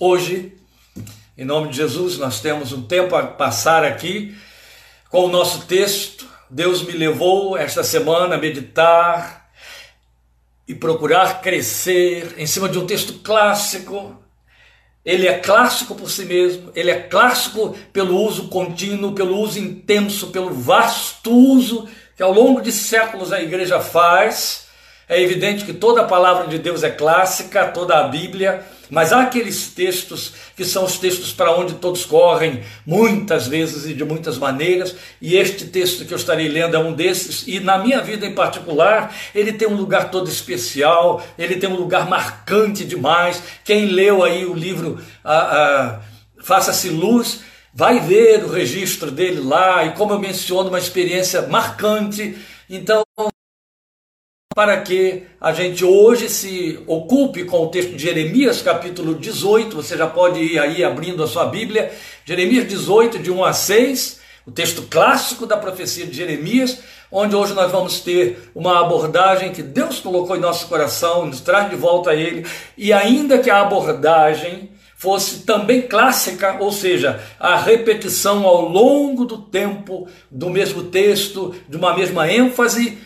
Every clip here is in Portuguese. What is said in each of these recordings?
hoje, em nome de Jesus, nós temos um tempo a passar aqui com o nosso texto. Deus me levou esta semana a meditar e procurar crescer em cima de um texto clássico. Ele é clássico por si mesmo, ele é clássico pelo uso contínuo, pelo uso intenso, pelo vasto uso que ao longo de séculos a igreja faz. É evidente que toda a palavra de Deus é clássica, toda a Bíblia mas há aqueles textos que são os textos para onde todos correm, muitas vezes e de muitas maneiras, e este texto que eu estarei lendo é um desses, e na minha vida em particular, ele tem um lugar todo especial, ele tem um lugar marcante demais. Quem leu aí o livro Faça-se Luz, vai ver o registro dele lá, e como eu menciono, uma experiência marcante. Então, para que a gente hoje se ocupe com o texto de Jeremias, capítulo 18. Você já pode ir aí abrindo a sua Bíblia. Jeremias 18, de 1 a 6, o texto clássico da profecia de Jeremias, onde hoje nós vamos ter uma abordagem que Deus colocou em nosso coração, nos traz de volta a Ele, e ainda que a abordagem fosse também clássica, ou seja, a repetição ao longo do tempo do mesmo texto, de uma mesma ênfase,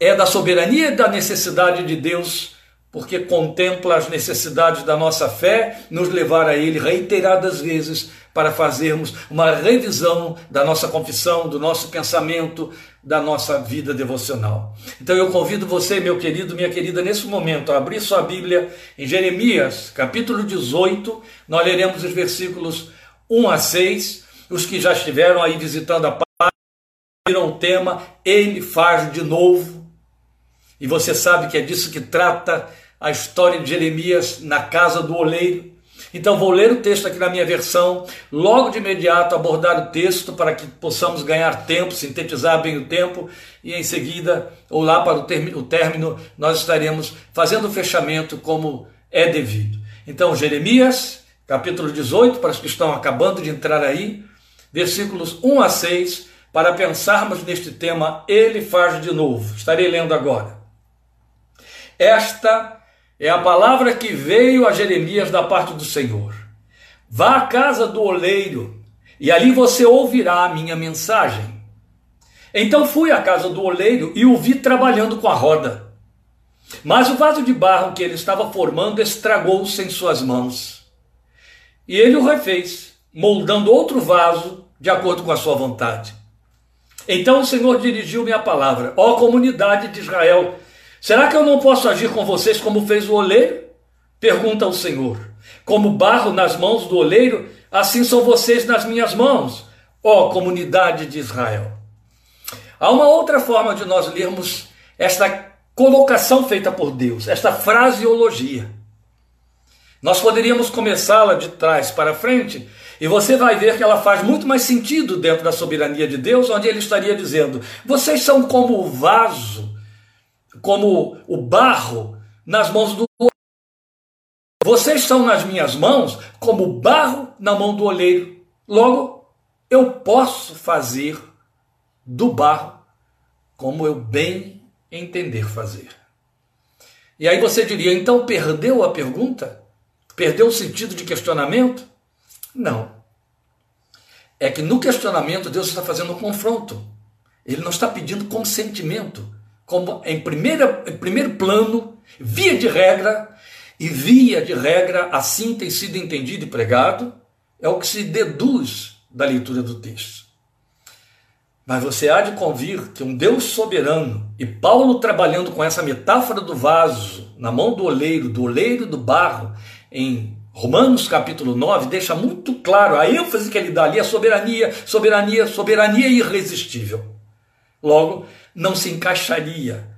é da soberania e da necessidade de Deus, porque contempla as necessidades da nossa fé, nos levar a Ele reiteradas vezes para fazermos uma revisão da nossa confissão, do nosso pensamento, da nossa vida devocional. Então eu convido você, meu querido, minha querida, nesse momento, a abrir sua Bíblia em Jeremias, capítulo 18, nós leremos os versículos 1 a 6. Os que já estiveram aí visitando a página, viram o tema, Ele faz de novo e você sabe que é disso que trata a história de Jeremias na casa do oleiro. Então vou ler o texto aqui na minha versão, logo de imediato abordar o texto para que possamos ganhar tempo, sintetizar bem o tempo e em seguida, ou lá para o término, nós estaremos fazendo o fechamento como é devido. Então Jeremias, capítulo 18, para os que estão acabando de entrar aí, versículos 1 a 6, para pensarmos neste tema, ele faz de novo. Estarei lendo agora. Esta é a palavra que veio a Jeremias da parte do Senhor. Vá à casa do oleiro, e ali você ouvirá a minha mensagem. Então fui à casa do oleiro e o vi trabalhando com a roda. Mas o vaso de barro que ele estava formando estragou-se em suas mãos. E ele o refez, moldando outro vaso de acordo com a sua vontade. Então o Senhor dirigiu-me a palavra: Ó comunidade de Israel, Será que eu não posso agir com vocês como fez o oleiro? Pergunta o Senhor. Como barro nas mãos do oleiro, assim são vocês nas minhas mãos, ó comunidade de Israel. Há uma outra forma de nós lermos esta colocação feita por Deus, esta fraseologia. Nós poderíamos começá-la de trás para frente e você vai ver que ela faz muito mais sentido dentro da soberania de Deus, onde ele estaria dizendo: vocês são como o vaso como o barro nas mãos do vocês estão nas minhas mãos como barro na mão do olheiro. Logo, eu posso fazer do barro como eu bem entender fazer. E aí você diria, então perdeu a pergunta? Perdeu o sentido de questionamento? Não. É que no questionamento Deus está fazendo um confronto. Ele não está pedindo consentimento como em, primeira, em primeiro plano, via de regra, e via de regra, assim tem sido entendido e pregado, é o que se deduz da leitura do texto. Mas você há de convir que um Deus soberano, e Paulo trabalhando com essa metáfora do vaso na mão do oleiro, do oleiro do barro, em Romanos capítulo 9, deixa muito claro a ênfase que ele dá ali, a soberania, soberania, soberania irresistível. Logo, não se encaixaria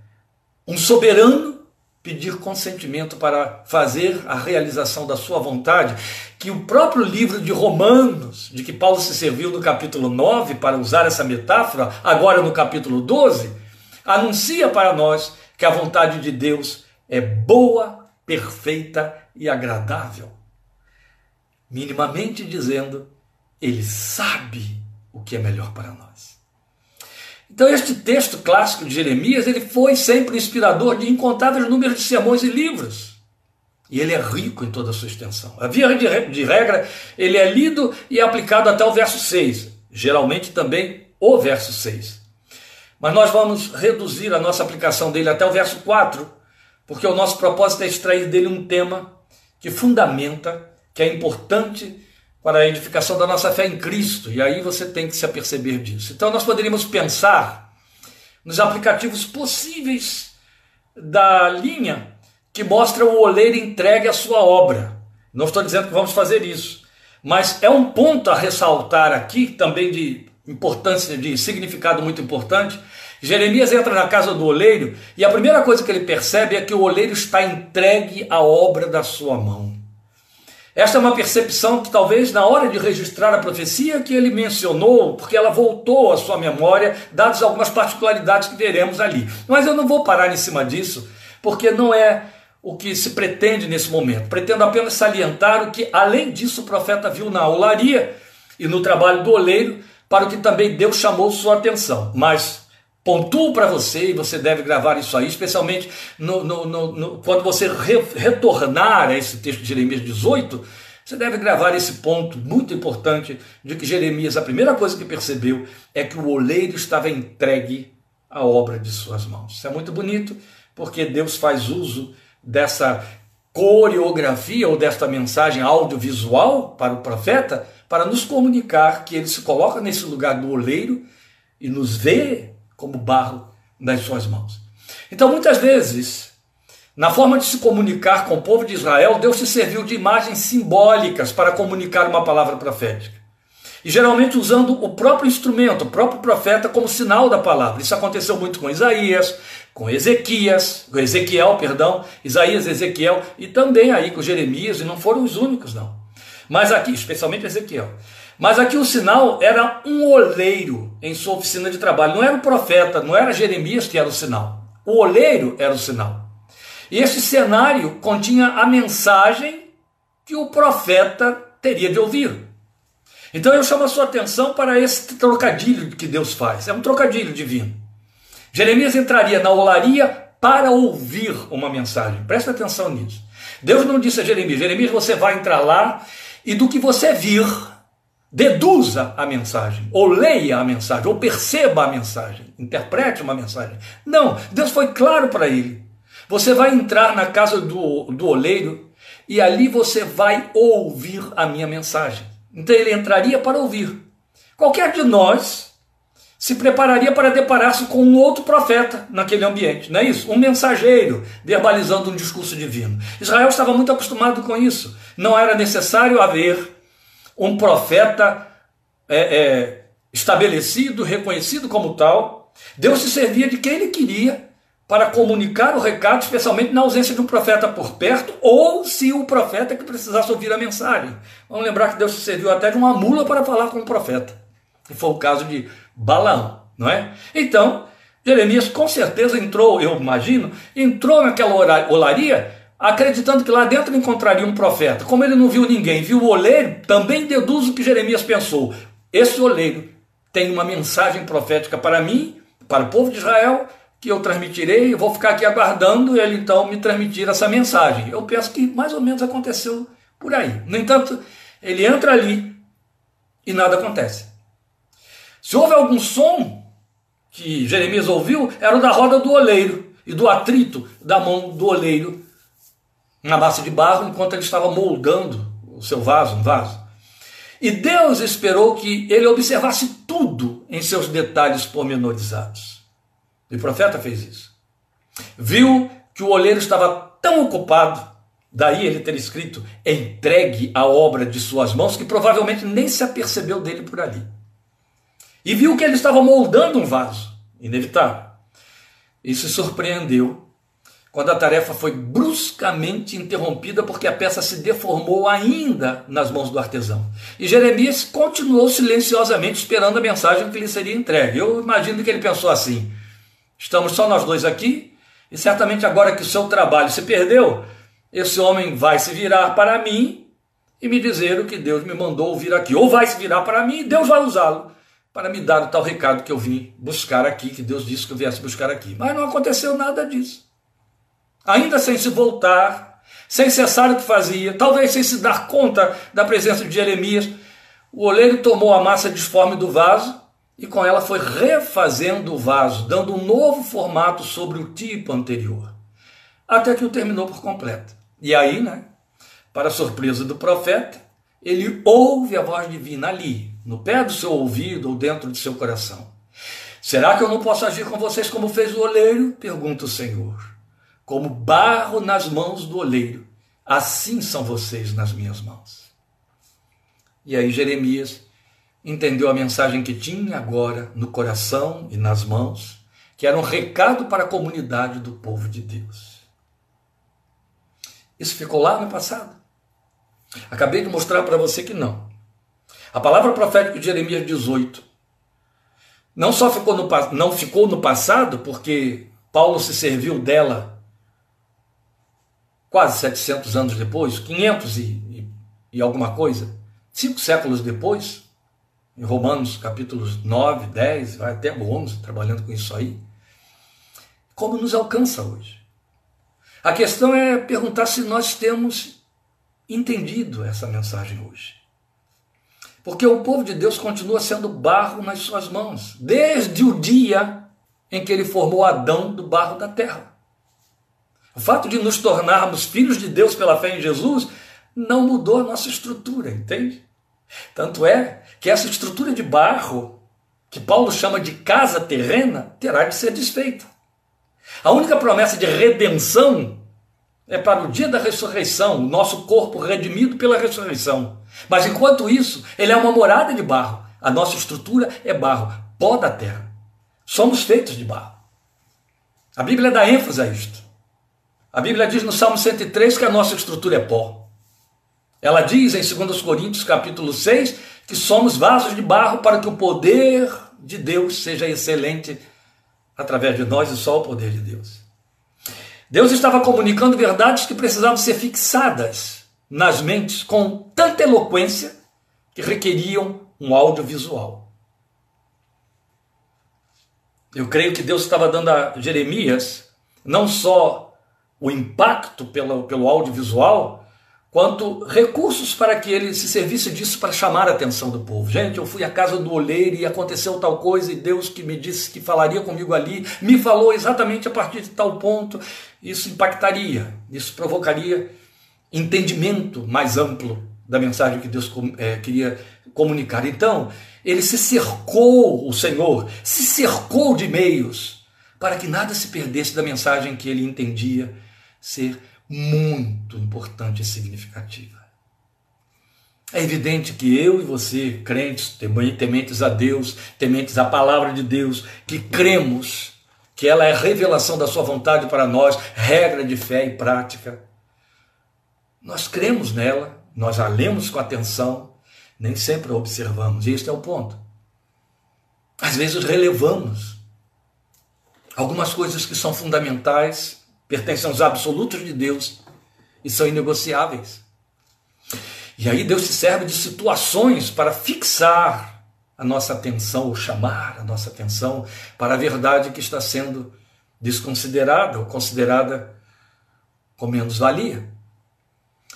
um soberano pedir consentimento para fazer a realização da sua vontade, que o próprio livro de Romanos, de que Paulo se serviu no capítulo 9 para usar essa metáfora, agora no capítulo 12, anuncia para nós que a vontade de Deus é boa, perfeita e agradável. Minimamente dizendo, ele sabe o que é melhor para nós. Então este texto clássico de Jeremias, ele foi sempre inspirador de incontáveis números de sermões e livros. E ele é rico em toda a sua extensão. A via de regra, ele é lido e aplicado até o verso 6, geralmente também o verso 6. Mas nós vamos reduzir a nossa aplicação dele até o verso 4, porque o nosso propósito é extrair dele um tema que fundamenta, que é importante para a edificação da nossa fé em Cristo. E aí você tem que se aperceber disso. Então nós poderíamos pensar nos aplicativos possíveis da linha que mostra o oleiro entregue à sua obra. Não estou dizendo que vamos fazer isso, mas é um ponto a ressaltar aqui, também de importância, de significado muito importante. Jeremias entra na casa do oleiro e a primeira coisa que ele percebe é que o oleiro está entregue à obra da sua mão. Esta é uma percepção que talvez na hora de registrar a profecia que ele mencionou, porque ela voltou à sua memória, dadas algumas particularidades que veremos ali. Mas eu não vou parar em cima disso, porque não é o que se pretende nesse momento. Pretendo apenas salientar o que, além disso, o profeta viu na olaria e no trabalho do oleiro, para o que também Deus chamou sua atenção. Mas pontuo para você, e você deve gravar isso aí, especialmente no, no, no, quando você re, retornar a esse texto de Jeremias 18, você deve gravar esse ponto muito importante de que Jeremias, a primeira coisa que percebeu é que o oleiro estava entregue à obra de suas mãos. Isso é muito bonito, porque Deus faz uso dessa coreografia ou desta mensagem audiovisual para o profeta para nos comunicar que ele se coloca nesse lugar do oleiro e nos vê como barro nas suas mãos. Então, muitas vezes, na forma de se comunicar com o povo de Israel, Deus se serviu de imagens simbólicas para comunicar uma palavra profética. E geralmente usando o próprio instrumento, o próprio profeta, como sinal da palavra. Isso aconteceu muito com Isaías, com Ezequias, com Ezequiel, perdão, Isaías, Ezequiel e também aí com Jeremias, e não foram os únicos, não. Mas aqui, especialmente Ezequiel. Mas aqui o sinal era um oleiro em sua oficina de trabalho. Não era o profeta, não era Jeremias que era o sinal. O oleiro era o sinal. E esse cenário continha a mensagem que o profeta teria de ouvir. Então eu chamo a sua atenção para esse trocadilho que Deus faz. É um trocadilho divino. Jeremias entraria na olaria para ouvir uma mensagem. Presta atenção nisso. Deus não disse a Jeremias: Jeremias, você vai entrar lá e do que você vir, deduza a mensagem, ou leia a mensagem, ou perceba a mensagem, interprete uma mensagem. Não, Deus foi claro para ele. Você vai entrar na casa do, do oleiro e ali você vai ouvir a minha mensagem. Então ele entraria para ouvir. Qualquer de nós se prepararia para deparar-se com um outro profeta naquele ambiente, não é isso? Um mensageiro verbalizando um discurso divino. Israel estava muito acostumado com isso. Não era necessário haver um profeta é, é, estabelecido, reconhecido como tal. Deus se servia de quem ele queria para comunicar o recado, especialmente na ausência de um profeta por perto, ou se o profeta que precisasse ouvir a mensagem. Vamos lembrar que Deus se serviu até de uma mula para falar com o profeta. E foi o caso de Balaão, não é? Então, Jeremias com certeza entrou, eu imagino, entrou naquela olaria acreditando que lá dentro encontraria um profeta. Como ele não viu ninguém, viu o oleiro, também deduz o que Jeremias pensou. Esse oleiro tem uma mensagem profética para mim, para o povo de Israel, que eu transmitirei, eu vou ficar aqui aguardando ele então me transmitir essa mensagem. Eu penso que mais ou menos aconteceu por aí. No entanto, ele entra ali e nada acontece. Se houve algum som que Jeremias ouviu, era o da roda do oleiro e do atrito da mão do oleiro na massa de barro enquanto ele estava moldando o seu vaso, um vaso. E Deus esperou que ele observasse tudo em seus detalhes pormenorizados. E o profeta fez isso. Viu que o oleiro estava tão ocupado, daí ele ter escrito, entregue a obra de suas mãos, que provavelmente nem se apercebeu dele por ali e viu que ele estava moldando um vaso, inevitável. E se surpreendeu quando a tarefa foi bruscamente interrompida porque a peça se deformou ainda nas mãos do artesão. E Jeremias continuou silenciosamente esperando a mensagem que lhe seria entregue. Eu imagino que ele pensou assim: estamos só nós dois aqui, e certamente agora que o seu trabalho se perdeu, esse homem vai se virar para mim e me dizer o que Deus me mandou ouvir aqui. Ou vai se virar para mim e Deus vai usá-lo para me dar o tal recado que eu vim buscar aqui, que Deus disse que eu viesse buscar aqui. Mas não aconteceu nada disso. Ainda sem se voltar sem cessar o que fazia, talvez sem se dar conta da presença de Jeremias, o oleiro tomou a massa disforme do vaso e com ela foi refazendo o vaso, dando um novo formato sobre o tipo anterior, até que o terminou por completo. E aí, né, para surpresa do profeta, ele ouve a voz divina ali, no pé do seu ouvido ou dentro do seu coração. Será que eu não posso agir com vocês como fez o oleiro? Pergunta o Senhor. Como barro nas mãos do oleiro, assim são vocês nas minhas mãos. E aí Jeremias entendeu a mensagem que tinha agora no coração e nas mãos, que era um recado para a comunidade do povo de Deus. Isso ficou lá no passado. Acabei de mostrar para você que não. A palavra profética de Jeremias 18 não só ficou no, não ficou no passado, porque Paulo se serviu dela quase 700 anos depois, 500 e, e, e alguma coisa, cinco séculos depois, em Romanos capítulos 9, 10, vai até 11, trabalhando com isso aí, como nos alcança hoje. A questão é perguntar se nós temos entendido essa mensagem hoje. Porque o povo de Deus continua sendo barro nas suas mãos, desde o dia em que ele formou Adão do barro da terra. O fato de nos tornarmos filhos de Deus pela fé em Jesus não mudou a nossa estrutura, entende? Tanto é que essa estrutura de barro, que Paulo chama de casa terrena, terá de ser desfeita. A única promessa de redenção é para o dia da ressurreição, o nosso corpo redimido pela ressurreição. Mas enquanto isso, ele é uma morada de barro. A nossa estrutura é barro, pó da terra. Somos feitos de barro. A Bíblia dá ênfase a isto. A Bíblia diz no Salmo 103 que a nossa estrutura é pó. Ela diz em 2 Coríntios capítulo 6 que somos vasos de barro para que o poder de Deus seja excelente através de nós e só o poder de Deus. Deus estava comunicando verdades que precisavam ser fixadas nas mentes com tanta eloquência que requeriam um audiovisual. Eu creio que Deus estava dando a Jeremias não só o impacto pelo, pelo audiovisual, quanto recursos para que ele se servisse disso para chamar a atenção do povo. Gente, eu fui à casa do oleiro e aconteceu tal coisa, e Deus que me disse que falaria comigo ali, me falou exatamente a partir de tal ponto. Isso impactaria, isso provocaria entendimento mais amplo da mensagem que Deus é, queria comunicar. Então, ele se cercou, o Senhor, se cercou de meios para que nada se perdesse da mensagem que ele entendia ser muito importante e significativa. É evidente que eu e você, crentes, tementes a Deus, tementes à palavra de Deus, que cremos que ela é revelação da Sua vontade para nós, regra de fé e prática. Nós cremos nela, nós a lemos com atenção, nem sempre a observamos, e este é o ponto. Às vezes relevamos algumas coisas que são fundamentais pertencem aos absolutos de Deus e são inegociáveis. E aí Deus se serve de situações para fixar a nossa atenção, ou chamar a nossa atenção para a verdade que está sendo desconsiderada ou considerada com menos valia.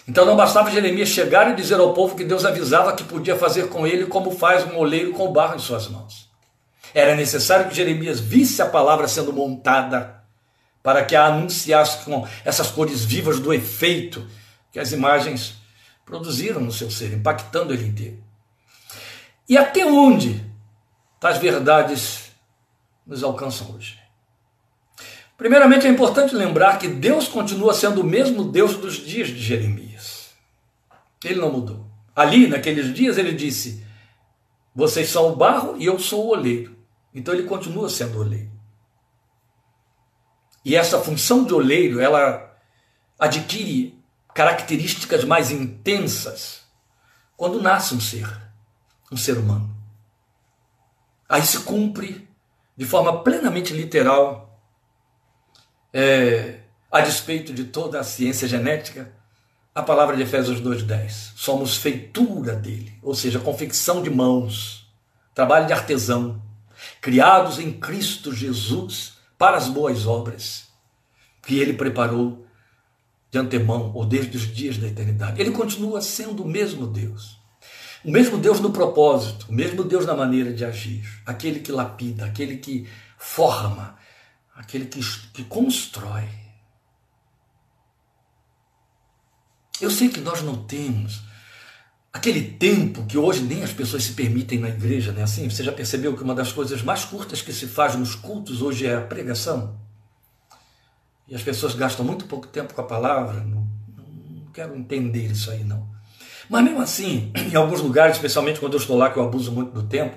Então não bastava Jeremias chegar e dizer ao povo que Deus avisava que podia fazer com ele como faz um oleiro com o barro em suas mãos. Era necessário que Jeremias visse a palavra sendo montada para que a anunciasse com essas cores vivas do efeito que as imagens produziram no seu ser, impactando ele inteiro. E até onde tais verdades nos alcançam hoje? Primeiramente, é importante lembrar que Deus continua sendo o mesmo Deus dos dias de Jeremias. Ele não mudou. Ali, naqueles dias, ele disse: Vocês são o barro e eu sou o oleiro. Então ele continua sendo oleiro. E essa função de oleiro, ela adquire características mais intensas quando nasce um ser, um ser humano. Aí se cumpre de forma plenamente literal, é, a despeito de toda a ciência genética, a palavra de Efésios 2,10. Somos feitura dele, ou seja, confecção de mãos, trabalho de artesão, criados em Cristo Jesus para as boas obras que ele preparou de antemão ou desde os dias da eternidade. Ele continua sendo o mesmo Deus. O mesmo Deus no propósito, o mesmo Deus na maneira de agir, aquele que lapida, aquele que forma, aquele que, que constrói. Eu sei que nós não temos aquele tempo que hoje nem as pessoas se permitem na igreja, né? Assim, você já percebeu que uma das coisas mais curtas que se faz nos cultos hoje é a pregação? E as pessoas gastam muito pouco tempo com a palavra. Não, não quero entender isso aí, não. Mas mesmo assim, em alguns lugares, especialmente quando eu estou lá, que eu abuso muito do tempo,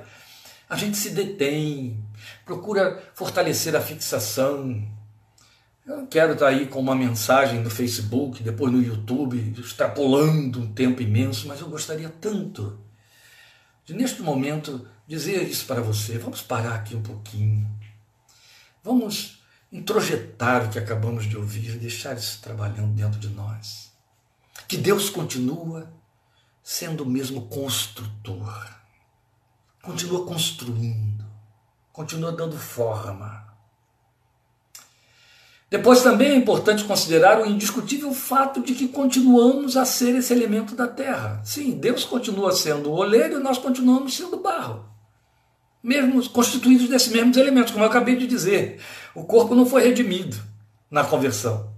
a gente se detém, procura fortalecer a fixação. Eu não quero estar aí com uma mensagem no Facebook, depois no YouTube, extrapolando um tempo imenso, mas eu gostaria tanto de, neste momento, dizer isso para você. Vamos parar aqui um pouquinho. Vamos introjetar o que acabamos de ouvir, deixar isso trabalhando dentro de nós. Que Deus continua sendo o mesmo construtor. Continua construindo, continua dando forma. Depois também é importante considerar o indiscutível fato de que continuamos a ser esse elemento da terra. Sim, Deus continua sendo o oleiro e nós continuamos sendo barro. Mesmo constituídos desses mesmos elementos, como eu acabei de dizer. O corpo não foi redimido na conversão.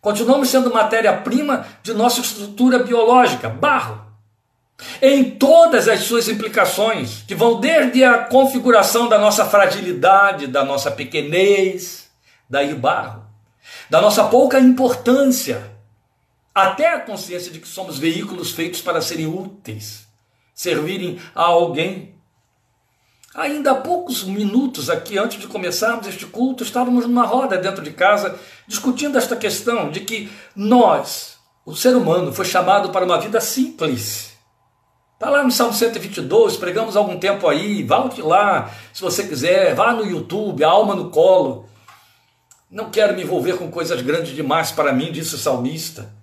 Continuamos sendo matéria-prima de nossa estrutura biológica, barro em todas as suas implicações, que vão desde a configuração da nossa fragilidade, da nossa pequenez, daí barro, da nossa pouca importância, até a consciência de que somos veículos feitos para serem úteis, servirem a alguém. Ainda há poucos minutos aqui, antes de começarmos este culto, estávamos numa roda dentro de casa discutindo esta questão de que nós, o ser humano, foi chamado para uma vida simples Está lá no Salmo 122, pregamos algum tempo aí, volte lá, se você quiser, vá no YouTube, a alma no colo. Não quero me envolver com coisas grandes demais para mim, disse o salmista.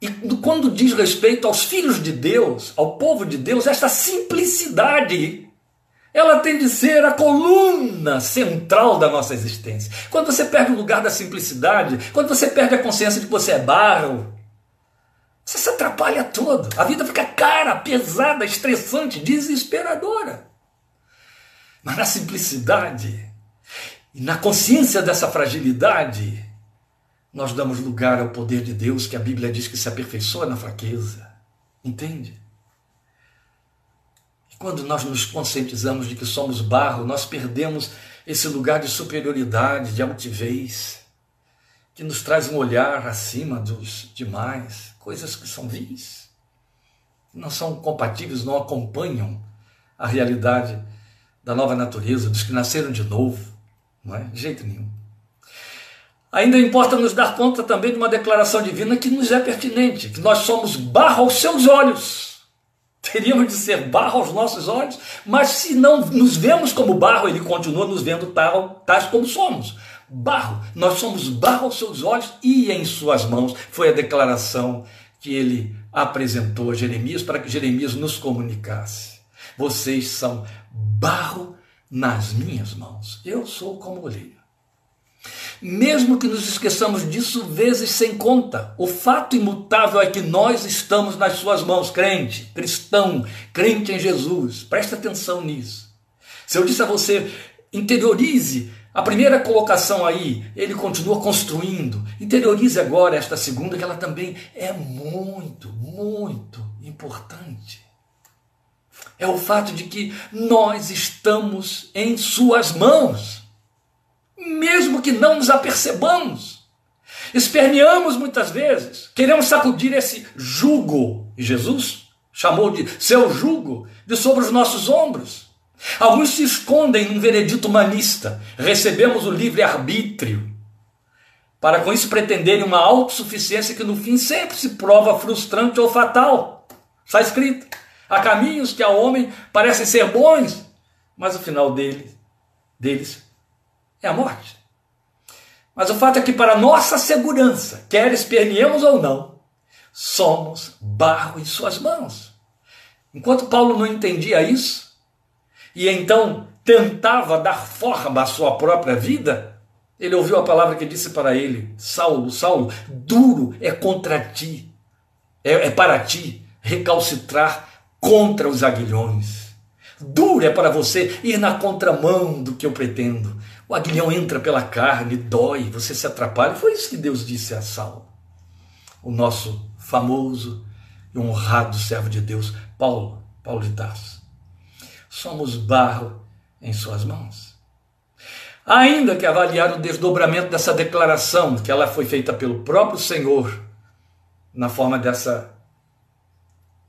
E quando diz respeito aos filhos de Deus, ao povo de Deus, esta simplicidade, ela tem de ser a coluna central da nossa existência. Quando você perde o lugar da simplicidade, quando você perde a consciência de que você é barro, você se atrapalha todo. A vida fica cara, pesada, estressante, desesperadora. Mas na simplicidade e na consciência dessa fragilidade, nós damos lugar ao poder de Deus que a Bíblia diz que se aperfeiçoa na fraqueza. Entende? E quando nós nos conscientizamos de que somos barro, nós perdemos esse lugar de superioridade, de altivez, que nos traz um olhar acima dos demais coisas que são vis, não são compatíveis, não acompanham a realidade da nova natureza, dos que nasceram de novo, não é? De jeito nenhum. Ainda importa nos dar conta também de uma declaração divina que nos é pertinente, que nós somos barro aos seus olhos. Teríamos de ser barro aos nossos olhos, mas se não nos vemos como barro, ele continua nos vendo tal, tais como somos. Barro, nós somos barro aos seus olhos e em suas mãos. Foi a declaração que ele apresentou a Jeremias para que Jeremias nos comunicasse. Vocês são barro nas minhas mãos. Eu sou como olheiro. Mesmo que nos esqueçamos disso vezes sem conta, o fato imutável é que nós estamos nas suas mãos, crente, cristão, crente em Jesus. Preste atenção nisso. Se eu disse a você, interiorize a primeira colocação aí, ele continua construindo. Interiorize agora esta segunda, que ela também é muito, muito importante. É o fato de que nós estamos em Suas mãos, mesmo que não nos apercebamos. Esperneamos muitas vezes, queremos sacudir esse jugo, e Jesus chamou de seu jugo, de sobre os nossos ombros. Alguns se escondem num veredito humanista. Recebemos o livre-arbítrio. Para com isso pretenderem uma autossuficiência que no fim sempre se prova frustrante ou fatal. Está escrito. Há caminhos que ao homem parecem ser bons, mas o final deles, deles é a morte. Mas o fato é que, para nossa segurança, quer esperneemos ou não, somos barro em suas mãos. Enquanto Paulo não entendia isso, e então tentava dar forma à sua própria vida, Ele ouviu a palavra que disse para ele: Saulo, Saulo, duro é contra ti, é, é para ti recalcitrar contra os aguilhões. Duro é para você ir na contramão do que eu pretendo. O aguilhão entra pela carne, dói, você se atrapalha. Foi isso que Deus disse a Saulo. O nosso famoso e honrado servo de Deus, Paulo, Paulo de Tarso. Somos barro em suas mãos. Ainda que avaliar o desdobramento dessa declaração, que ela foi feita pelo próprio Senhor, na forma dessa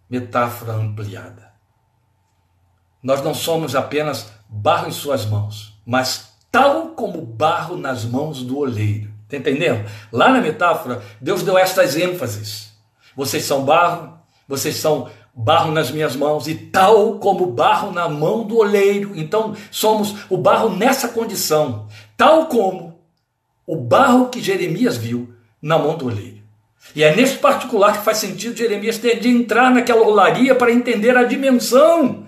metáfora ampliada. Nós não somos apenas barro em suas mãos, mas tal como barro nas mãos do oleiro. Está entendendo? Lá na metáfora, Deus deu estas ênfases. Vocês são barro, vocês são barro nas minhas mãos, e tal como barro na mão do oleiro. Então, somos o barro nessa condição, tal como o barro que Jeremias viu na mão do oleiro. E é nesse particular que faz sentido Jeremias ter de entrar naquela olaria para entender a dimensão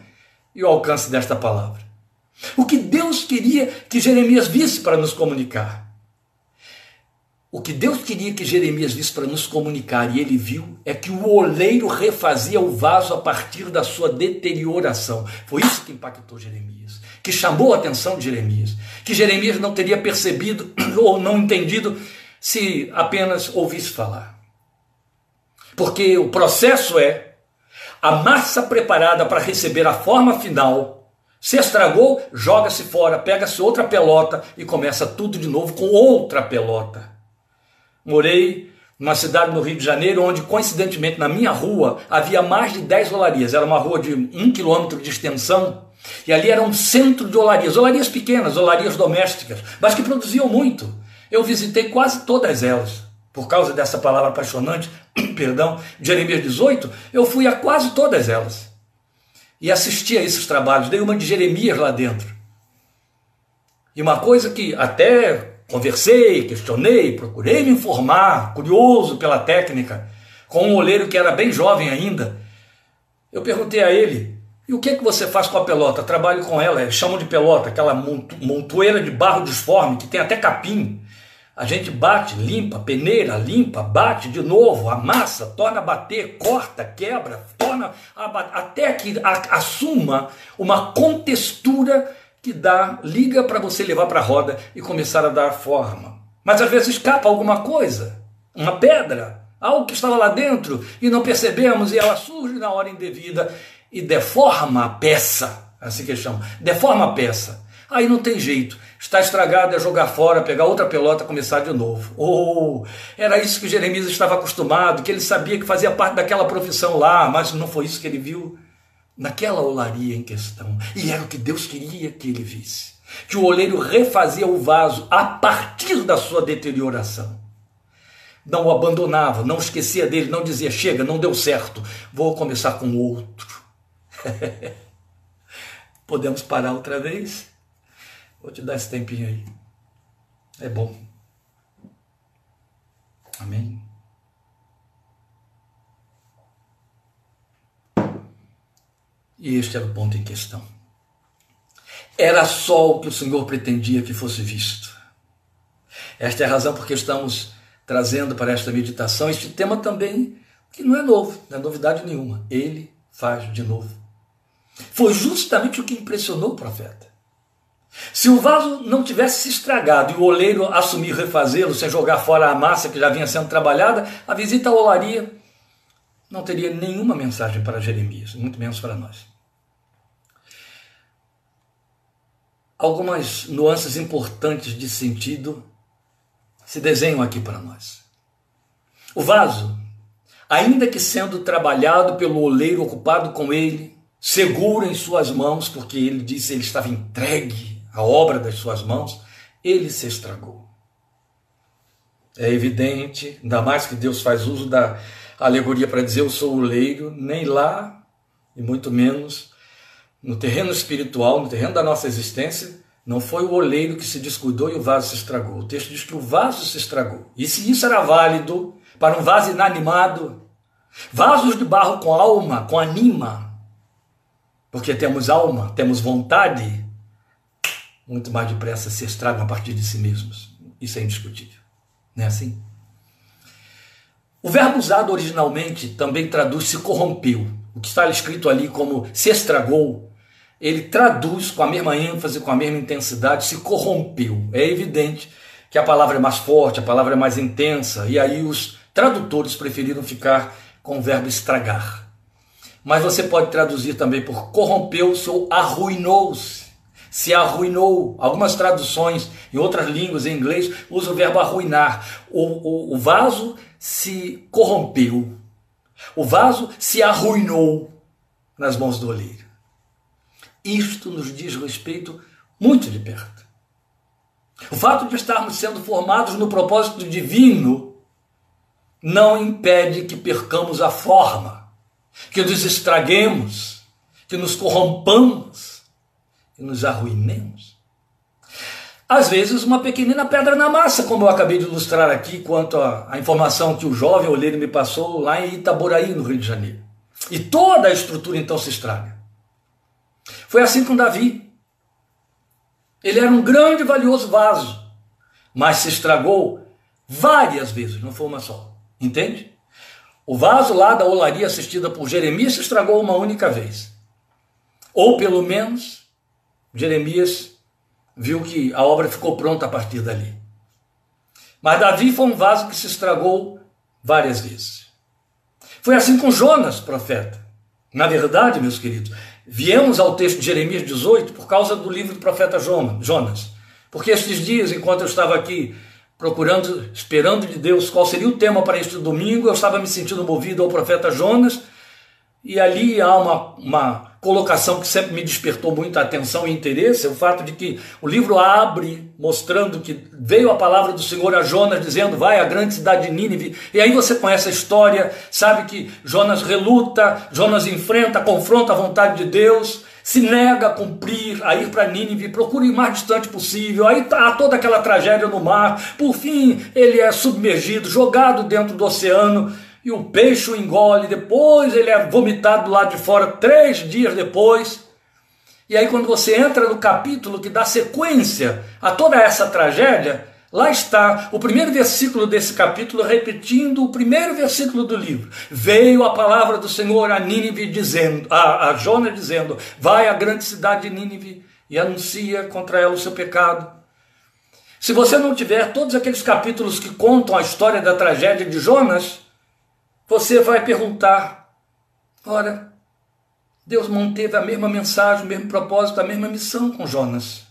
e o alcance desta palavra. O que Deus queria que Jeremias visse para nos comunicar. O que Deus queria que Jeremias visse para nos comunicar, e ele viu, é que o oleiro refazia o vaso a partir da sua deterioração. Foi isso que impactou Jeremias, que chamou a atenção de Jeremias, que Jeremias não teria percebido ou não entendido se apenas ouvisse falar. Porque o processo é a massa preparada para receber a forma final se estragou, joga-se fora, pega-se outra pelota e começa tudo de novo com outra pelota. Morei numa cidade no Rio de Janeiro, onde coincidentemente na minha rua havia mais de 10 olarias. Era uma rua de um quilômetro de extensão. E ali era um centro de olarias, olarias pequenas, olarias domésticas, mas que produziam muito. Eu visitei quase todas elas. Por causa dessa palavra apaixonante, perdão, de Jeremias 18, eu fui a quase todas elas e assisti a esses trabalhos. Dei uma de Jeremias lá dentro. E uma coisa que até conversei, questionei, procurei me informar, curioso pela técnica, com um oleiro que era bem jovem ainda. Eu perguntei a ele: e o que, é que você faz com a pelota? Trabalho com ela, chamam de pelota, aquela montoeira de barro disforme que tem até capim. A gente bate, limpa, peneira, limpa, bate de novo, amassa, torna a bater, corta, quebra, torna até que assuma uma contextura que dá, liga para você levar para a roda e começar a dar forma. Mas às vezes escapa alguma coisa, uma pedra, algo que estava lá dentro e não percebemos e ela surge na hora indevida e deforma a peça, assim que chama, deforma a peça. Aí não tem jeito. Está estragado, é jogar fora, pegar outra pelota e começar de novo. Oh, era isso que Jeremias estava acostumado, que ele sabia que fazia parte daquela profissão lá, mas não foi isso que ele viu naquela olaria em questão. E era o que Deus queria que ele visse. Que o oleiro refazia o vaso a partir da sua deterioração. Não o abandonava, não esquecia dele, não dizia, chega, não deu certo, vou começar com outro. Podemos parar outra vez? Vou te dar esse tempinho aí. É bom. Amém? E este era o ponto em questão. Era só o que o Senhor pretendia que fosse visto. Esta é a razão porque estamos trazendo para esta meditação este tema também, que não é novo, não é novidade nenhuma. Ele faz de novo. Foi justamente o que impressionou o profeta. Se o vaso não tivesse se estragado e o oleiro assumir refazê-lo sem jogar fora a massa que já vinha sendo trabalhada, a visita à olaria não teria nenhuma mensagem para Jeremias, muito menos para nós. Algumas nuances importantes de sentido se desenham aqui para nós. O vaso, ainda que sendo trabalhado pelo oleiro ocupado com ele, seguro em suas mãos, porque ele disse ele estava entregue a obra das suas mãos, ele se estragou. É evidente, ainda mais que Deus faz uso da alegoria para dizer eu sou o leiro, nem lá, e muito menos no terreno espiritual, no terreno da nossa existência, não foi o oleiro que se descuidou e o vaso se estragou. O texto diz que o vaso se estragou. E se isso era válido para um vaso inanimado, vasos de barro com alma, com anima, porque temos alma, temos vontade, muito mais depressa se estragam a partir de si mesmos. Isso é indiscutível. Não é assim? O verbo usado originalmente também traduz se corrompeu. O que está escrito ali como se estragou, ele traduz com a mesma ênfase, com a mesma intensidade, se corrompeu. É evidente que a palavra é mais forte, a palavra é mais intensa, e aí os tradutores preferiram ficar com o verbo estragar. Mas você pode traduzir também por corrompeu-se ou arruinou-se. Se arruinou. Algumas traduções em outras línguas, em inglês, usam o verbo arruinar. O, o, o vaso se corrompeu. O vaso se arruinou nas mãos do oleiro. Isto nos diz respeito muito de perto. O fato de estarmos sendo formados no propósito divino não impede que percamos a forma, que nos estraguemos, que nos corrompamos, que nos arruinemos. Às vezes, uma pequenina pedra na massa, como eu acabei de ilustrar aqui, quanto à informação que o jovem olheiro me passou lá em Itaboraí, no Rio de Janeiro. E toda a estrutura então se estraga. Foi assim com Davi. Ele era um grande e valioso vaso, mas se estragou várias vezes, não foi uma só. Entende? O vaso lá da olaria assistida por Jeremias se estragou uma única vez. Ou pelo menos, Jeremias viu que a obra ficou pronta a partir dali. Mas Davi foi um vaso que se estragou várias vezes. Foi assim com Jonas, profeta. Na verdade, meus queridos, viemos ao texto de Jeremias 18 por causa do livro do profeta Jonas. Porque estes dias, enquanto eu estava aqui procurando, esperando de Deus qual seria o tema para este domingo, eu estava me sentindo movido ao profeta Jonas, e ali há uma, uma colocação que sempre me despertou muita atenção e interesse, é o fato de que o livro abre mostrando que veio a palavra do Senhor a Jonas dizendo: "Vai à grande cidade de Nínive". E aí você conhece a história, sabe que Jonas reluta, Jonas enfrenta, confronta a vontade de Deus, se nega a cumprir, a ir para Nínive, procura ir o mais distante possível. Aí tá toda aquela tragédia no mar. Por fim, ele é submergido, jogado dentro do oceano e o peixe o engole, depois ele é vomitado do lado de fora três dias depois. E aí, quando você entra no capítulo que dá sequência a toda essa tragédia, lá está o primeiro versículo desse capítulo repetindo o primeiro versículo do livro. Veio a palavra do Senhor a Nínive dizendo, a, a Jonas dizendo: Vai à grande cidade de Nínive e anuncia contra ela o seu pecado. Se você não tiver todos aqueles capítulos que contam a história da tragédia de Jonas, você vai perguntar: ora, Deus manteve a mesma mensagem, o mesmo propósito, a mesma missão com Jonas.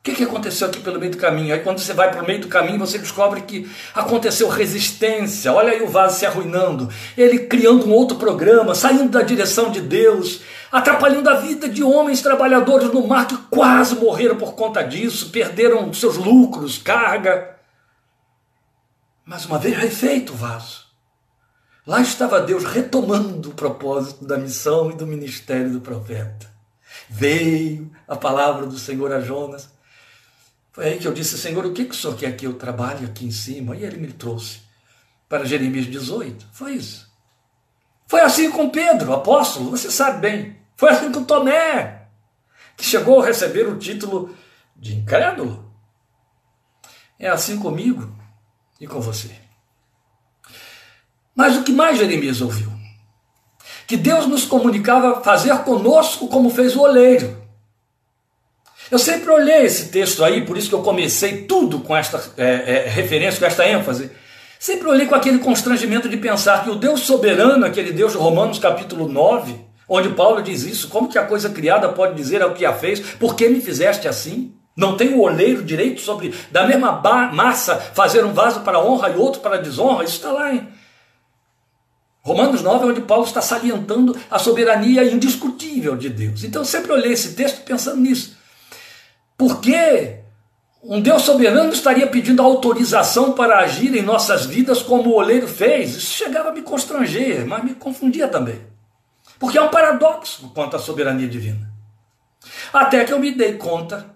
O que, que aconteceu aqui pelo meio do caminho? Aí quando você vai para o meio do caminho, você descobre que aconteceu resistência. Olha aí o vaso se arruinando, ele criando um outro programa, saindo da direção de Deus, atrapalhando a vida de homens trabalhadores no mar que quase morreram por conta disso, perderam seus lucros, carga. Mas uma vez refeito o vaso, Lá estava Deus retomando o propósito da missão e do ministério do profeta. Veio a palavra do Senhor a Jonas. Foi aí que eu disse, Senhor, o que, que o Senhor quer que eu trabalhe aqui em cima? E ele me trouxe para Jeremias 18. Foi isso. Foi assim com Pedro, apóstolo, você sabe bem. Foi assim com Tomé, que chegou a receber o título de incrédulo. É assim comigo e com você. Mas o que mais Jeremias ouviu? Que Deus nos comunicava fazer conosco como fez o oleiro. Eu sempre olhei esse texto aí, por isso que eu comecei tudo com esta é, é, referência, com esta ênfase. Sempre olhei com aquele constrangimento de pensar que o Deus soberano, aquele Deus de Romanos capítulo 9, onde Paulo diz isso, como que a coisa criada pode dizer ao que a fez, por que me fizeste assim? Não tem o oleiro direito sobre, da mesma massa, fazer um vaso para honra e outro para desonra? Isso está lá em Romanos 9 é onde Paulo está salientando a soberania indiscutível de Deus. Então eu sempre olhei esse texto pensando nisso. Por que um Deus soberano estaria pedindo autorização para agir em nossas vidas como o oleiro fez? Isso chegava a me constranger, mas me confundia também. Porque é um paradoxo quanto à soberania divina. Até que eu me dei conta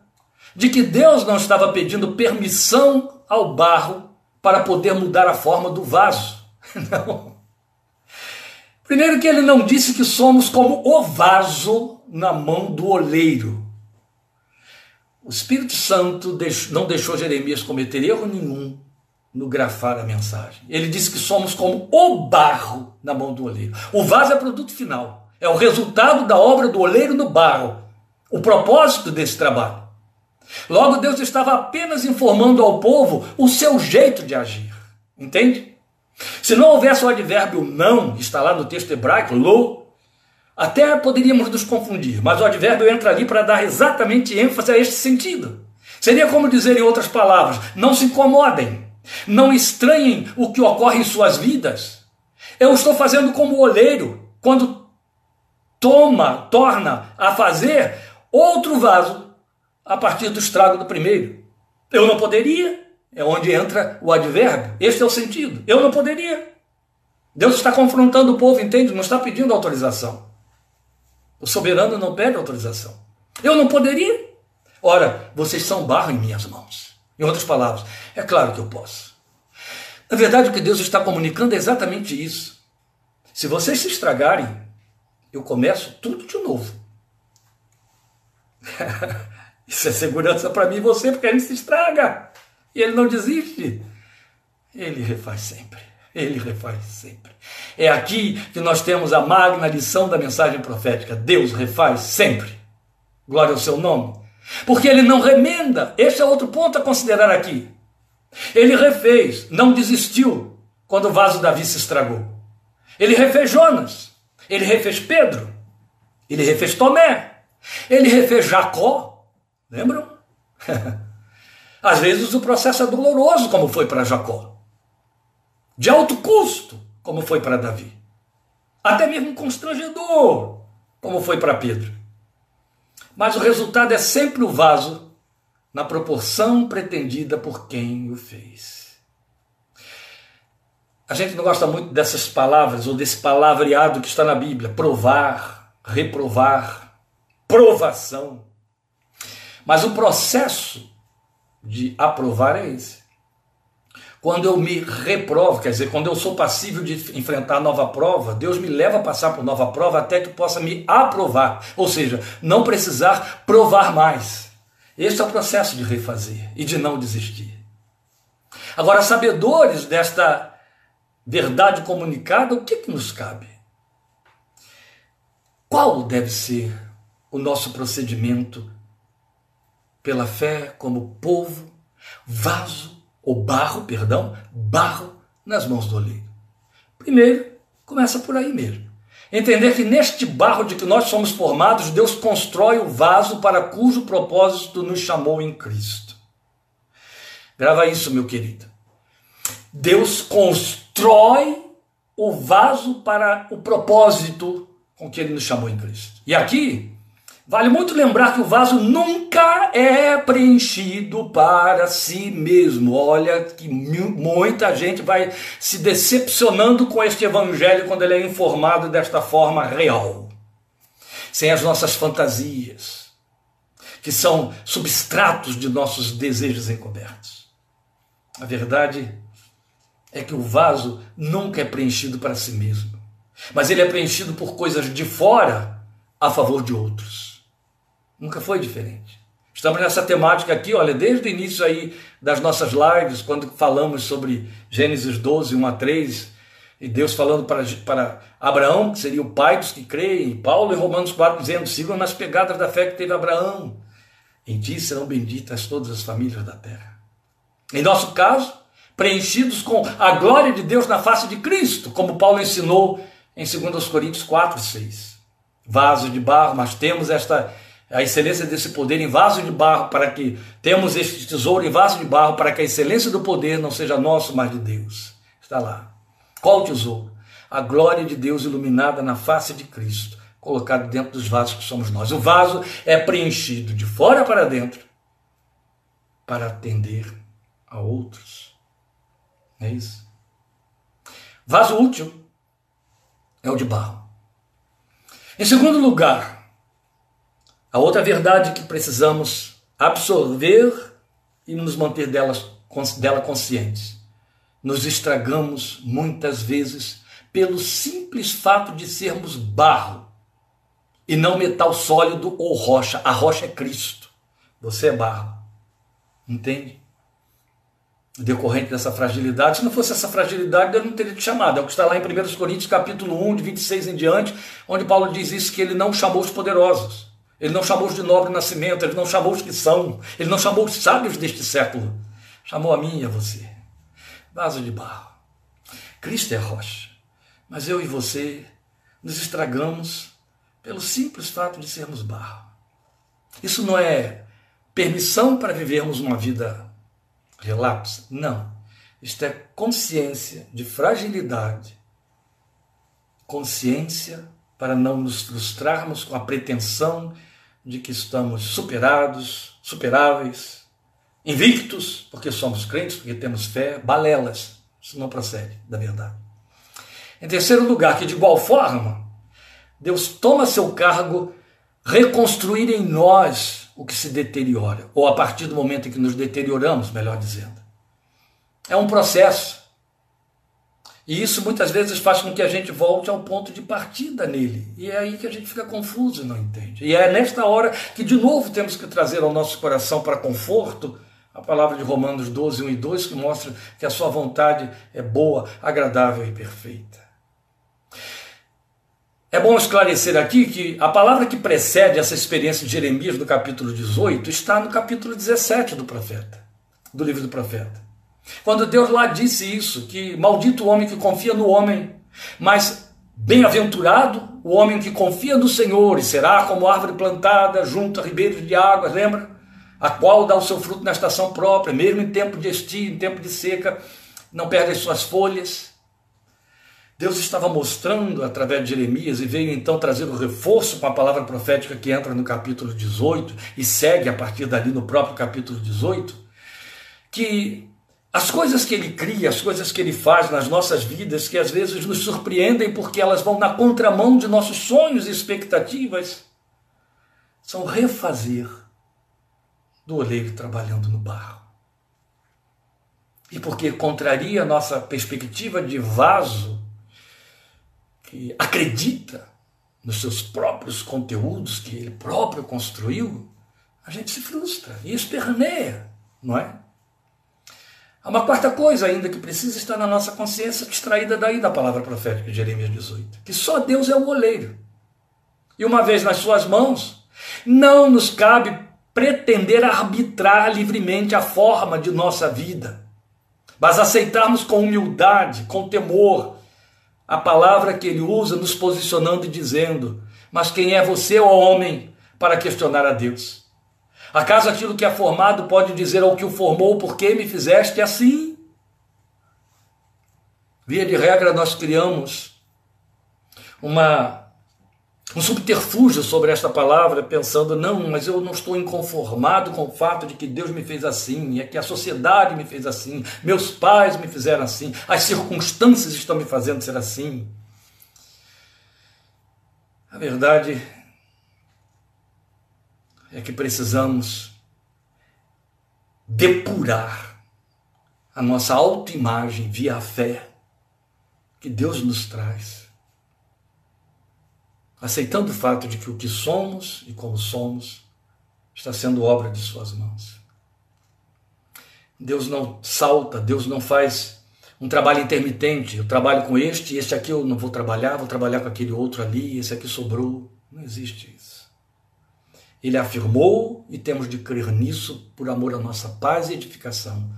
de que Deus não estava pedindo permissão ao barro para poder mudar a forma do vaso. Não. Primeiro, que ele não disse que somos como o vaso na mão do oleiro. o Espírito Santo não deixou Jeremias cometer erro nenhum no grafar a mensagem. Ele disse que somos como o barro na mão do oleiro. O vaso é produto final, é o resultado da obra do oleiro no barro, o propósito desse trabalho. Logo, Deus estava apenas informando ao povo o seu jeito de agir. Entende? Se não houvesse o advérbio não, está lá no texto hebraico, lo, até poderíamos nos confundir, mas o advérbio entra ali para dar exatamente ênfase a este sentido. Seria como dizer em outras palavras: não se incomodem, não estranhem o que ocorre em suas vidas. Eu estou fazendo como o oleiro, quando toma, torna a fazer outro vaso a partir do estrago do primeiro. Eu não poderia, é onde entra o advérbio. Este é o sentido. Eu não poderia. Deus está confrontando o povo, entende? Não está pedindo autorização. O soberano não pede autorização. Eu não poderia. Ora, vocês são barro em minhas mãos. Em outras palavras, é claro que eu posso. Na verdade, o que Deus está comunicando é exatamente isso. Se vocês se estragarem, eu começo tudo de novo. isso é segurança para mim e você, porque a gente se estraga. E ele não desiste. Ele refaz sempre. Ele refaz sempre. É aqui que nós temos a magna lição da mensagem profética. Deus refaz sempre. Glória ao seu nome. Porque ele não remenda. Esse é outro ponto a considerar aqui. Ele refez, não desistiu quando o vaso Davi se estragou. Ele refez Jonas. Ele refez Pedro. Ele refez Tomé. Ele refez Jacó. Lembram? Às vezes o processo é doloroso, como foi para Jacó. De alto custo, como foi para Davi. Até mesmo constrangedor, como foi para Pedro. Mas o resultado é sempre o vaso na proporção pretendida por quem o fez. A gente não gosta muito dessas palavras ou desse palavreado que está na Bíblia: provar, reprovar, provação. Mas o processo de aprovar é esse. Quando eu me reprovo, quer dizer, quando eu sou passível de enfrentar nova prova, Deus me leva a passar por nova prova até que possa me aprovar, ou seja, não precisar provar mais. Este é o processo de refazer e de não desistir. Agora, sabedores desta verdade comunicada, o que, que nos cabe? Qual deve ser o nosso procedimento pela fé como povo, vaso, ou barro, perdão, barro nas mãos do oleiro. Primeiro, começa por aí mesmo. Entender que neste barro de que nós somos formados, Deus constrói o vaso para cujo propósito nos chamou em Cristo. Grava isso, meu querido. Deus constrói o vaso para o propósito com que ele nos chamou em Cristo. E aqui Vale muito lembrar que o vaso nunca é preenchido para si mesmo. Olha que muita gente vai se decepcionando com este evangelho quando ele é informado desta forma real. Sem as nossas fantasias, que são substratos de nossos desejos encobertos. A verdade é que o vaso nunca é preenchido para si mesmo, mas ele é preenchido por coisas de fora a favor de outros. Nunca foi diferente. Estamos nessa temática aqui, olha, desde o início aí das nossas lives, quando falamos sobre Gênesis 12, 1 a 3, e Deus falando para, para Abraão, que seria o pai dos que creem, Paulo em Romanos 4 dizendo: sigam nas pegadas da fé que teve Abraão. Em ti serão benditas todas as famílias da terra. Em nosso caso, preenchidos com a glória de Deus na face de Cristo, como Paulo ensinou em 2 Coríntios 4, 6. Vaso de barro, mas temos esta a excelência desse poder em vaso de barro, para que temos este tesouro em vaso de barro, para que a excelência do poder não seja nosso, mas de Deus. Está lá. Qual o tesouro? A glória de Deus iluminada na face de Cristo, colocado dentro dos vasos que somos nós. O vaso é preenchido de fora para dentro para atender a outros. É isso. Vaso útil é o de barro. Em segundo lugar, a outra verdade que precisamos absorver e nos manter delas, dela conscientes. Nos estragamos muitas vezes pelo simples fato de sermos barro e não metal sólido ou rocha. A rocha é Cristo. Você é barro. Entende? Decorrente dessa fragilidade. Se não fosse essa fragilidade, Deus não teria te chamado. É o que está lá em 1 Coríntios, capítulo 1, de 26 em diante, onde Paulo diz isso, que ele não chamou os poderosos. Ele não chamou os de nobre nascimento, ele não chamou os que são, ele não chamou os sábios deste século. Chamou a mim e a você. Vaso de barro. Cristo é rocha. Mas eu e você nos estragamos pelo simples fato de sermos barro. Isso não é permissão para vivermos uma vida relapsa. Não. Isto é consciência de fragilidade, consciência para não nos frustrarmos com a pretensão de que estamos superados, superáveis, invictos, porque somos crentes, porque temos fé, balelas. Isso não procede da verdade. Em terceiro lugar, que de igual forma, Deus toma seu cargo reconstruir em nós o que se deteriora, ou a partir do momento em que nos deterioramos, melhor dizendo. É um processo. E isso muitas vezes faz com que a gente volte ao ponto de partida nele. E é aí que a gente fica confuso e não entende. E é nesta hora que de novo temos que trazer ao nosso coração para conforto a palavra de Romanos 12, 1 e 2, que mostra que a sua vontade é boa, agradável e perfeita. É bom esclarecer aqui que a palavra que precede essa experiência de Jeremias do capítulo 18 está no capítulo 17 do profeta, do livro do profeta. Quando Deus lá disse isso, que maldito o homem que confia no homem, mas bem-aventurado o homem que confia no Senhor e será como árvore plantada junto a ribeiros de águas, lembra? A qual dá o seu fruto na estação própria, mesmo em tempo de estio, em tempo de seca, não perde as suas folhas. Deus estava mostrando através de Jeremias e veio então trazer o reforço com a palavra profética que entra no capítulo 18 e segue a partir dali no próprio capítulo 18, que as coisas que ele cria, as coisas que ele faz nas nossas vidas, que às vezes nos surpreendem porque elas vão na contramão de nossos sonhos e expectativas, são refazer do oleiro trabalhando no barro. E porque contraria a nossa perspectiva de vaso que acredita nos seus próprios conteúdos que ele próprio construiu, a gente se frustra e esperneia, não é? Há uma quarta coisa ainda que precisa estar na nossa consciência, extraída daí da palavra profética de Jeremias 18, que só Deus é o oleiro. E uma vez nas suas mãos, não nos cabe pretender arbitrar livremente a forma de nossa vida, mas aceitarmos com humildade, com temor, a palavra que ele usa nos posicionando e dizendo: Mas quem é você, ó homem, para questionar a Deus? Acaso aquilo que é formado pode dizer ao que o formou, por que me fizeste assim? Via de regra, nós criamos uma um subterfúgio sobre esta palavra, pensando, não, mas eu não estou inconformado com o fato de que Deus me fez assim, é que a sociedade me fez assim, meus pais me fizeram assim, as circunstâncias estão me fazendo ser assim. A verdade é que precisamos depurar a nossa autoimagem via a fé que Deus nos traz aceitando o fato de que o que somos e como somos está sendo obra de Suas mãos. Deus não salta, Deus não faz um trabalho intermitente. Eu trabalho com este, este aqui eu não vou trabalhar, vou trabalhar com aquele outro ali, esse aqui sobrou. Não existe isso. Ele afirmou e temos de crer nisso por amor à nossa paz e edificação.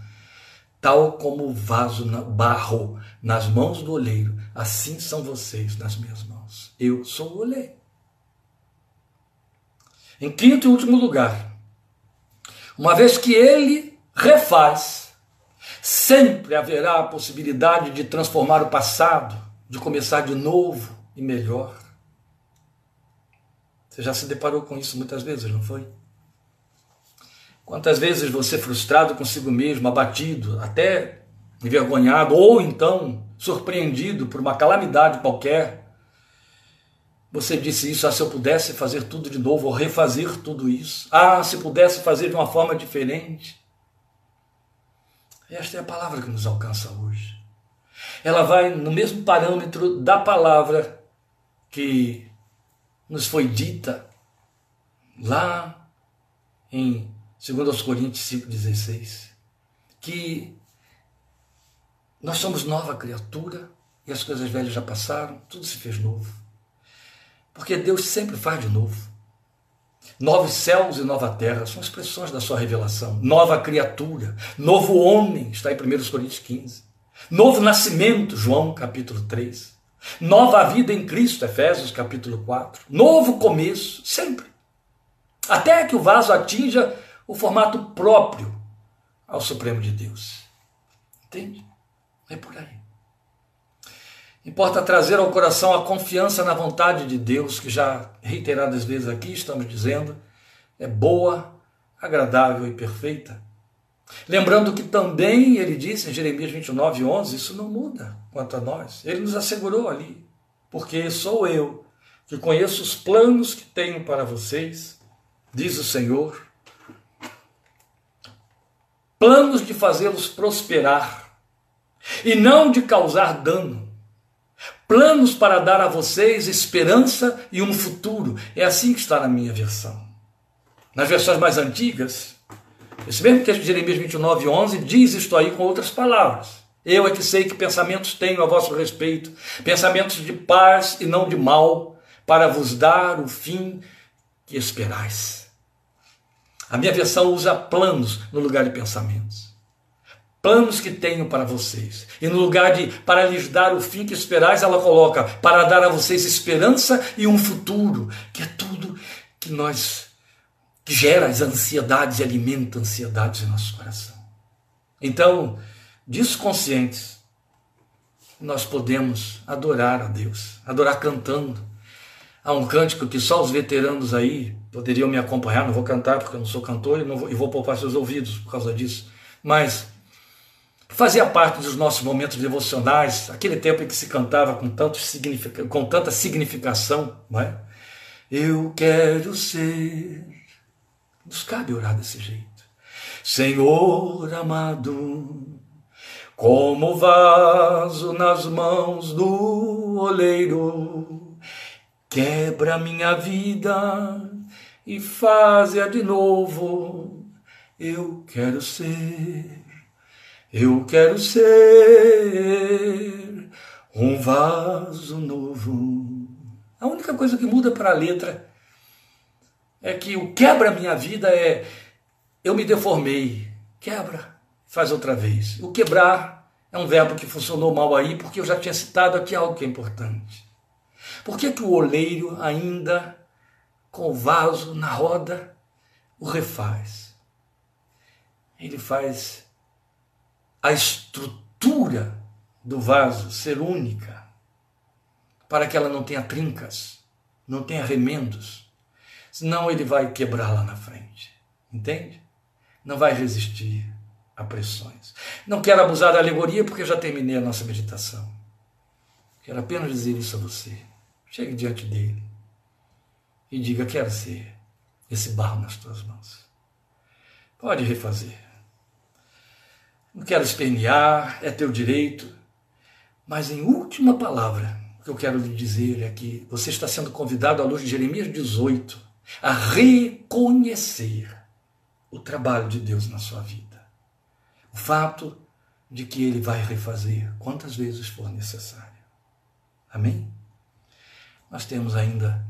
Tal como o vaso barro nas mãos do oleiro, assim são vocês nas minhas mãos. Eu sou o oleiro. Em quinto e último lugar, uma vez que ele refaz, sempre haverá a possibilidade de transformar o passado, de começar de novo e melhor. Você já se deparou com isso muitas vezes, não foi? Quantas vezes você frustrado consigo mesmo, abatido, até envergonhado, ou então surpreendido por uma calamidade qualquer, você disse isso, ah, se eu pudesse fazer tudo de novo, ou refazer tudo isso. Ah, se pudesse fazer de uma forma diferente. Esta é a palavra que nos alcança hoje. Ela vai no mesmo parâmetro da palavra que nos foi dita lá em segundo aos Coríntios 5,16, que nós somos nova criatura e as coisas velhas já passaram, tudo se fez novo. Porque Deus sempre faz de novo. Novos céus e nova terra são expressões da sua revelação. Nova criatura, novo homem, está em 1 Coríntios 15. Novo nascimento, João capítulo 3. Nova vida em Cristo, Efésios capítulo 4. Novo começo, sempre. Até que o vaso atinja o formato próprio ao Supremo de Deus. Entende? É por aí. Importa trazer ao coração a confiança na vontade de Deus, que já reiteradas vezes aqui estamos dizendo, é boa, agradável e perfeita. Lembrando que também ele disse em Jeremias 29, 11, isso não muda quanto a nós. Ele nos assegurou ali, porque sou eu que conheço os planos que tenho para vocês, diz o Senhor, planos de fazê-los prosperar e não de causar dano, planos para dar a vocês esperança e um futuro. É assim que está na minha versão. Nas versões mais antigas, esse mesmo texto de Jeremias 29, 11 diz isto aí com outras palavras. Eu é que sei que pensamentos tenho a vosso respeito, pensamentos de paz e não de mal, para vos dar o fim que esperais. A minha versão usa planos no lugar de pensamentos. Planos que tenho para vocês. E no lugar de para lhes dar o fim que esperais, ela coloca para dar a vocês esperança e um futuro, que é tudo que nós que gera as ansiedades e alimenta ansiedades em nosso coração. Então, disso conscientes, nós podemos adorar a Deus, adorar cantando. Há um cântico que só os veteranos aí poderiam me acompanhar, não vou cantar porque eu não sou cantor e, não vou, e vou poupar seus ouvidos por causa disso, mas fazia parte dos nossos momentos devocionais, aquele tempo em que se cantava com, tanto com tanta significação, não é? Eu quero ser nos cabe orar desse jeito. Senhor amado, como vaso nas mãos do oleiro, quebra minha vida e faz-a de novo. Eu quero ser, eu quero ser um vaso novo. A única coisa que muda para a letra é que o quebra minha vida é eu me deformei. Quebra, faz outra vez. O quebrar é um verbo que funcionou mal aí, porque eu já tinha citado aqui algo que é importante. Por que, que o oleiro ainda, com o vaso na roda, o refaz? Ele faz a estrutura do vaso ser única, para que ela não tenha trincas, não tenha remendos senão ele vai quebrar lá na frente. Entende? Não vai resistir a pressões. Não quero abusar da alegoria porque já terminei a nossa meditação. Quero apenas dizer isso a você. Chegue diante dele e diga: Quero ser esse barro nas tuas mãos. Pode refazer. Não quero espernear, é teu direito. Mas em última palavra, o que eu quero lhe dizer é que você está sendo convidado à luz de Jeremias 18 a reconhecer o trabalho de Deus na sua vida. O fato de que Ele vai refazer quantas vezes for necessário. Amém? Nós temos ainda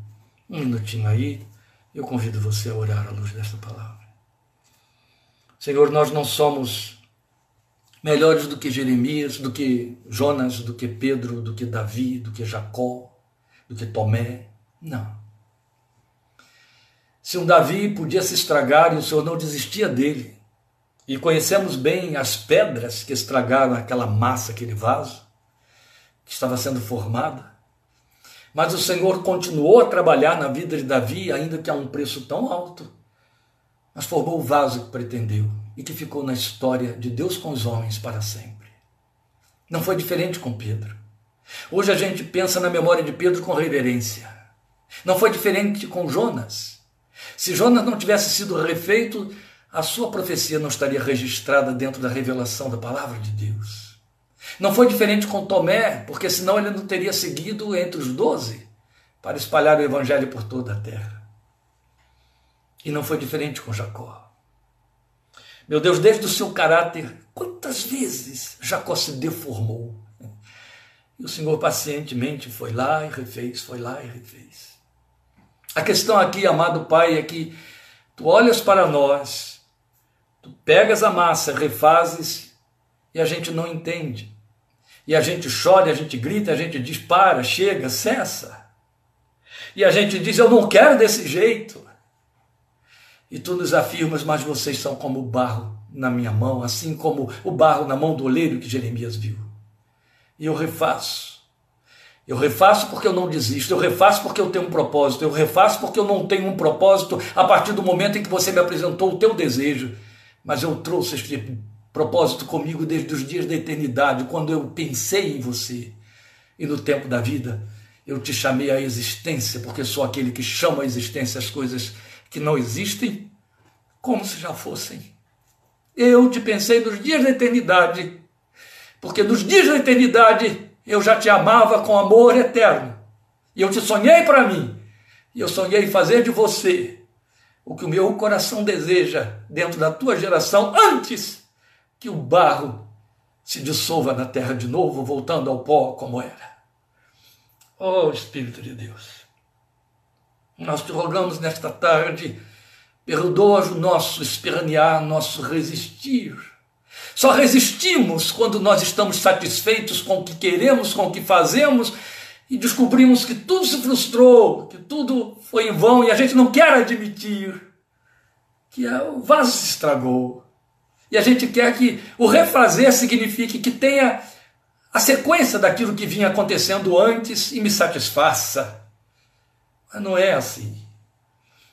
um minutinho aí. Eu convido você a orar à luz desta palavra. Senhor, nós não somos melhores do que Jeremias, do que Jonas, do que Pedro, do que Davi, do que Jacó, do que Tomé. Não. Se um Davi podia se estragar e o Senhor não desistia dele, e conhecemos bem as pedras que estragaram aquela massa, aquele vaso, que estava sendo formada, mas o Senhor continuou a trabalhar na vida de Davi, ainda que a um preço tão alto, mas formou o vaso que pretendeu e que ficou na história de Deus com os homens para sempre. Não foi diferente com Pedro. Hoje a gente pensa na memória de Pedro com reverência. Não foi diferente com Jonas. Se Jonas não tivesse sido refeito, a sua profecia não estaria registrada dentro da revelação da palavra de Deus. Não foi diferente com Tomé, porque senão ele não teria seguido entre os doze para espalhar o evangelho por toda a terra. E não foi diferente com Jacó. Meu Deus, desde o seu caráter, quantas vezes Jacó se deformou? E o Senhor pacientemente foi lá e refez, foi lá e refez. A questão aqui, amado Pai, é que tu olhas para nós, tu pegas a massa, refazes e a gente não entende. E a gente chora, a gente grita, a gente diz: para, chega, cessa. E a gente diz: eu não quero desse jeito. E tu nos afirmas, mas vocês são como o barro na minha mão, assim como o barro na mão do oleiro que Jeremias viu. E eu refaço. Eu refaço porque eu não desisto, eu refaço porque eu tenho um propósito, eu refaço porque eu não tenho um propósito a partir do momento em que você me apresentou o teu desejo. Mas eu trouxe este propósito comigo desde os dias da eternidade, quando eu pensei em você. E no tempo da vida, eu te chamei à existência, porque sou aquele que chama à existência as coisas que não existem como se já fossem. Eu te pensei nos dias da eternidade, porque nos dias da eternidade eu já te amava com amor eterno. E eu te sonhei para mim. E eu sonhei fazer de você o que o meu coração deseja dentro da tua geração antes que o barro se dissolva na terra de novo, voltando ao pó como era. Oh Espírito de Deus. Nós te rogamos nesta tarde, perdoa o nosso espernear, nosso resistir. Só resistimos quando nós estamos satisfeitos com o que queremos, com o que fazemos e descobrimos que tudo se frustrou, que tudo foi em vão e a gente não quer admitir que o vaso se estragou. E a gente quer que o refazer signifique que tenha a sequência daquilo que vinha acontecendo antes e me satisfaça. Mas não é assim.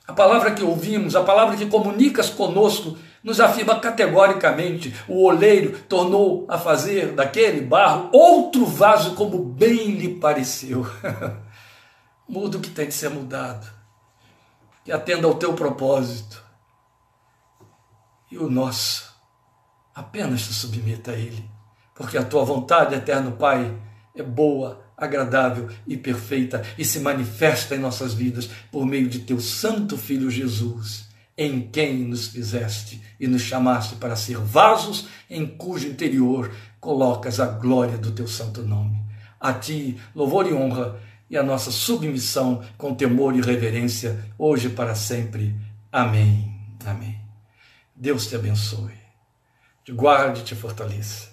A palavra que ouvimos, a palavra que comunicas conosco, nos afirma categoricamente: o oleiro tornou a fazer daquele barro outro vaso como bem lhe pareceu. Muda o que tem de ser mudado, que atenda ao teu propósito. E o nosso, apenas se submeta a ele, porque a tua vontade, eterno Pai, é boa, agradável e perfeita e se manifesta em nossas vidas por meio de teu Santo Filho Jesus, em quem nos fizeste e nos chamaste para ser vasos em cujo interior colocas a glória do teu santo nome. A ti, louvor e honra e a nossa submissão com temor e reverência, hoje e para sempre. Amém. Amém. Deus te abençoe, te guarde e te fortaleça